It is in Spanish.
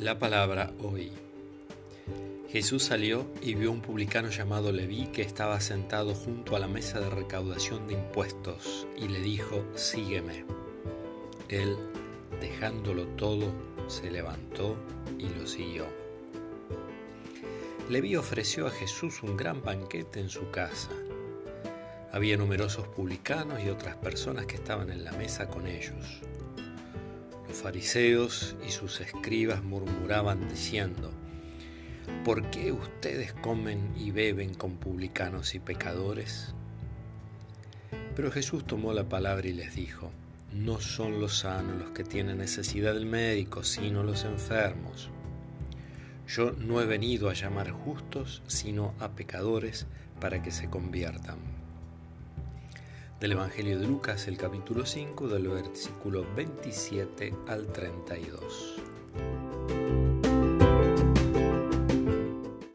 La palabra hoy. Jesús salió y vio a un publicano llamado Leví que estaba sentado junto a la mesa de recaudación de impuestos y le dijo, sígueme. Él, dejándolo todo, se levantó y lo siguió. Leví ofreció a Jesús un gran banquete en su casa. Había numerosos publicanos y otras personas que estaban en la mesa con ellos. Fariseos y sus escribas murmuraban diciendo, ¿por qué ustedes comen y beben con publicanos y pecadores? Pero Jesús tomó la palabra y les dijo, no son los sanos los que tienen necesidad del médico, sino los enfermos. Yo no he venido a llamar justos, sino a pecadores para que se conviertan del Evangelio de Lucas, el capítulo 5, del versículo 27 al 32.